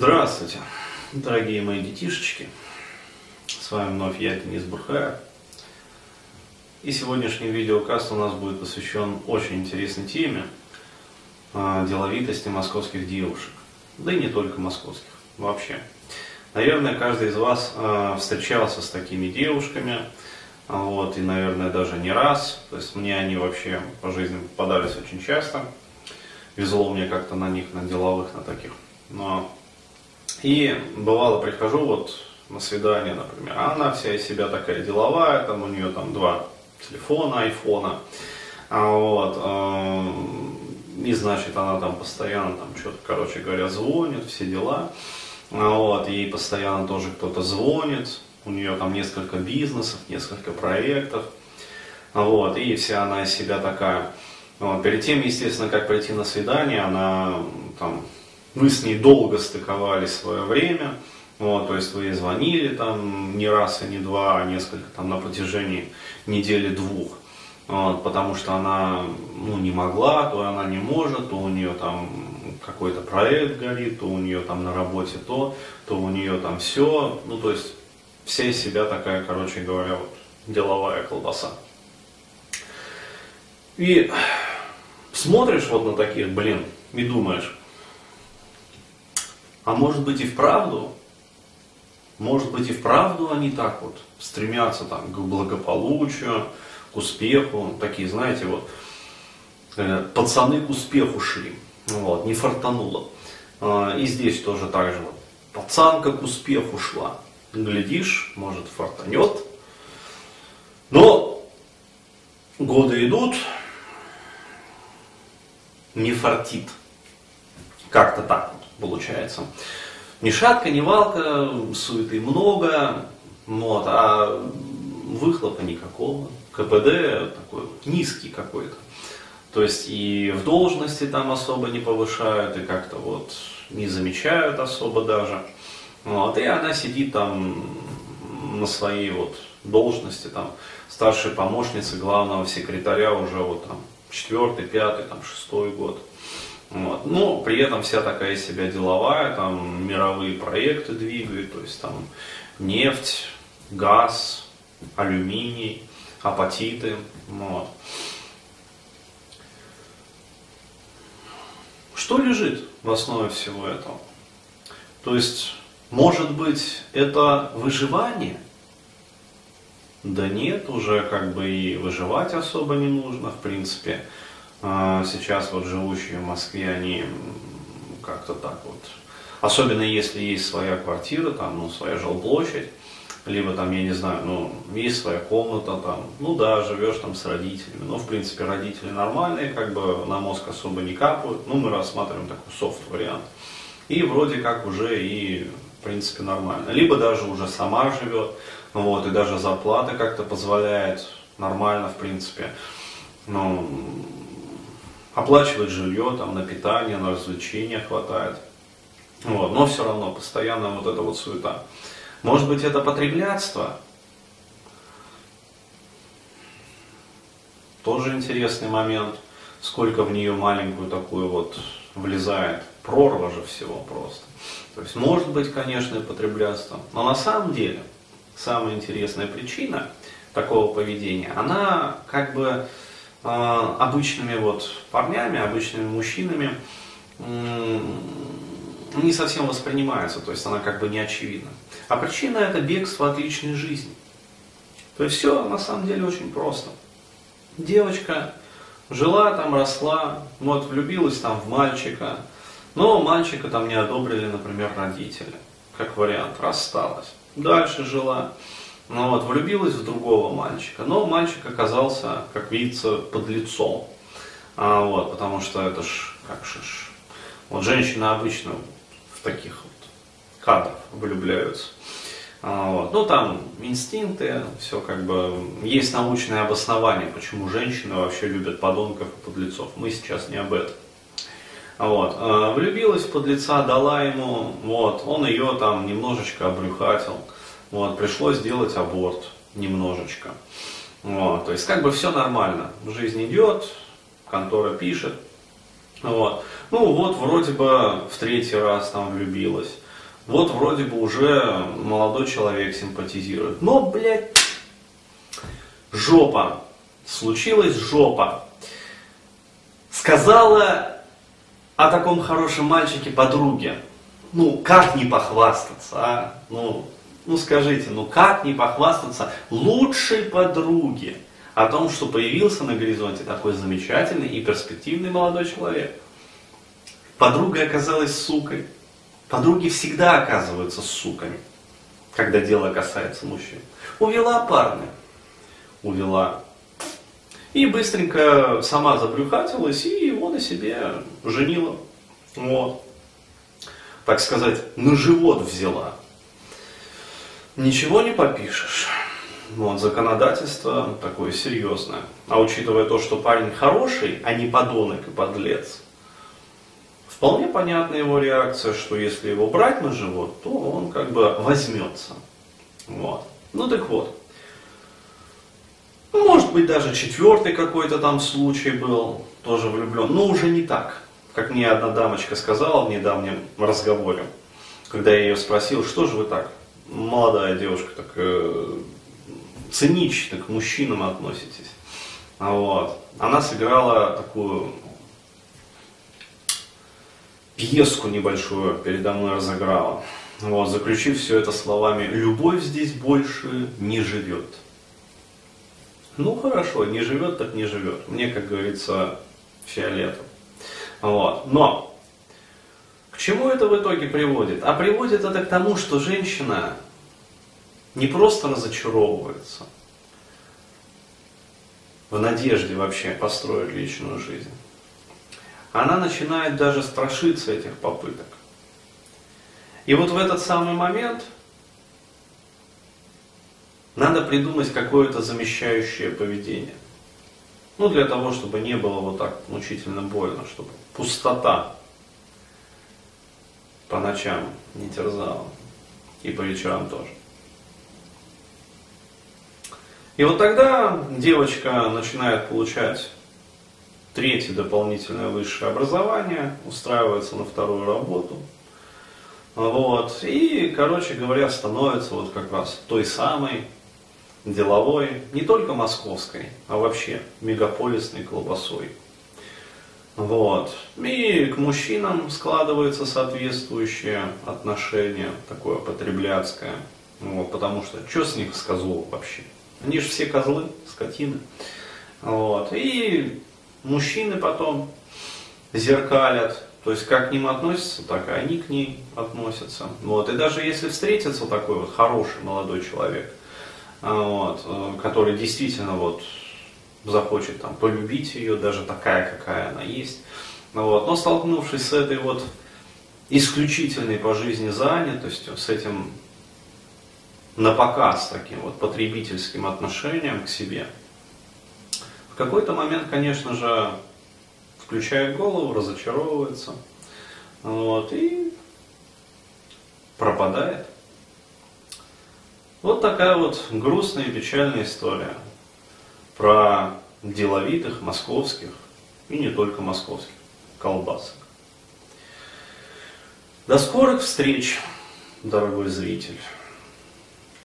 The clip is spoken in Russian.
Здравствуйте, дорогие мои детишечки. С вами вновь я, Денис Бурхаев. И сегодняшний видеокаст у нас будет посвящен очень интересной теме э, деловитости московских девушек. Да и не только московских, вообще. Наверное, каждый из вас э, встречался с такими девушками, вот, и, наверное, даже не раз. То есть мне они вообще по жизни попадались очень часто. Везло мне как-то на них, на деловых, на таких. Но и бывало, прихожу вот на свидание, например, а она вся из себя такая деловая, там у нее там два телефона, айфона, а вот, э, и значит она там постоянно там что-то, короче говоря, звонит, все дела, а вот, ей постоянно тоже кто-то звонит, у нее там несколько бизнесов, несколько проектов, вот, и вся она из себя такая. Вот, перед тем, естественно, как прийти на свидание, она там вы с ней долго стыковали свое время, вот, то есть вы звонили там не раз и не два, а несколько там на протяжении недели-двух. Вот, потому что она ну, не могла, то она не может, то у нее там какой-то проект горит, то у нее там на работе то, то у нее там все. Ну, то есть вся из себя такая, короче говоря, вот, деловая колбаса. И смотришь вот на таких, блин, и думаешь, а может быть и вправду, может быть и вправду они так вот стремятся там, к благополучию, к успеху, такие, знаете, вот, э, пацаны к успеху шли, вот, не фартануло. Э, и здесь тоже так же, вот, пацанка к успеху шла, глядишь, может фартанет, но годы идут, не фартит, как-то так получается. Ни шатка, ни валка, суеты много, вот, а выхлопа никакого. КПД такой вот низкий какой-то. То есть и в должности там особо не повышают, и как-то вот не замечают особо даже. Вот, и она сидит там на своей вот должности, там, старшей помощницы главного секретаря уже вот там четвертый, пятый, там, шестой год. Но при этом вся такая себя деловая, там мировые проекты двигает, то есть там нефть, газ, алюминий, апатиты. Вот. Что лежит в основе всего этого? То есть, может быть, это выживание? Да нет, уже как бы и выживать особо не нужно, в принципе. А, сейчас вот живущие в Москве, они как-то так вот, особенно если есть своя квартира, там, ну, своя жилплощадь, либо там, я не знаю, ну, есть своя комната там, ну да, живешь там с родителями, но в принципе родители нормальные, как бы на мозг особо не капают, ну мы рассматриваем такой софт вариант. И вроде как уже и в принципе нормально. Либо даже уже сама живет, вот, и даже зарплата как-то позволяет нормально, в принципе. Ну, оплачивать жилье, там, на питание, на развлечения хватает. Вот, но все равно постоянно вот эта вот суета. Может быть это потреблятство? Тоже интересный момент. Сколько в нее маленькую такую вот влезает. Прорва же всего просто. То есть может быть, конечно, и потреблятство. Но на самом деле, самая интересная причина такого поведения, она как бы обычными вот парнями, обычными мужчинами не совсем воспринимается, то есть она как бы не очевидна. А причина это бегство от личной жизни. То есть все на самом деле очень просто. Девочка жила там, росла, вот влюбилась там в мальчика, но мальчика там не одобрили, например, родители. Как вариант, рассталась. Дальше жила, ну вот, влюбилась в другого мальчика, но мальчик оказался, как видится, под лицом. А, вот, потому что это ж, как же ж, вот женщины обычно в таких вот кадрах влюбляются. А, вот. Ну там инстинкты, все как бы, есть научное обоснование, почему женщины вообще любят подонков и подлецов. Мы сейчас не об этом. Вот. А, влюбилась в подлеца, дала ему, вот, он ее там немножечко обрюхатил. Вот, пришлось сделать аборт немножечко. Вот, то есть как бы все нормально. Жизнь идет, контора пишет. Вот. Ну вот, вроде бы в третий раз там влюбилась. Вот вроде бы уже молодой человек симпатизирует. Но, блядь, жопа. Случилась жопа. Сказала о таком хорошем мальчике подруге. Ну, как не похвастаться, а? Ну, ну скажите, ну как не похвастаться лучшей подруге о том, что появился на горизонте такой замечательный и перспективный молодой человек? Подруга оказалась сукой. Подруги всегда оказываются суками, когда дело касается мужчин. Увела парня. Увела. И быстренько сама забрюхатилась и его на себе женила. Вот. Так сказать, на живот взяла. Ничего не попишешь. Вот, законодательство такое серьезное. А учитывая то, что парень хороший, а не подонок и подлец, Вполне понятна его реакция, что если его брать на живот, то он как бы возьмется. Вот. Ну так вот. Может быть даже четвертый какой-то там случай был, тоже влюблен, но уже не так. Как мне одна дамочка сказала в недавнем разговоре, когда я ее спросил, что же вы так, молодая девушка, так э, цинично к мужчинам относитесь. Вот. Она сыграла такую пьеску небольшую передо мной разыграла. Вот, заключив все это словами «любовь здесь больше не живет». Ну хорошо, не живет, так не живет. Мне, как говорится, фиолетом. Вот. Но чему это в итоге приводит? А приводит это к тому, что женщина не просто разочаровывается в надежде вообще построить личную жизнь, она начинает даже страшиться этих попыток. И вот в этот самый момент надо придумать какое-то замещающее поведение. Ну, для того, чтобы не было вот так мучительно больно, чтобы пустота по ночам не терзала. И по вечерам тоже. И вот тогда девочка начинает получать третье дополнительное высшее образование, устраивается на вторую работу. Вот. И, короче говоря, становится вот как раз той самой деловой, не только московской, а вообще мегаполисной колбасой. Вот. И к мужчинам складывается соответствующее отношение, такое потребляцкое. Вот, потому что что с них с козлов вообще? Они же все козлы, скотины. Вот. И мужчины потом зеркалят, то есть как к ним относятся, так и они к ней относятся. Вот. И даже если встретится такой вот хороший молодой человек, а, вот, э, который действительно вот захочет там полюбить ее, даже такая, какая она есть, вот, но столкнувшись с этой вот исключительной по жизни занятостью, с этим на показ таким вот потребительским отношением к себе – какой-то момент, конечно же, включает голову, разочаровывается, вот, и пропадает. Вот такая вот грустная и печальная история про деловитых московских и не только московских колбасок. До скорых встреч, дорогой зритель!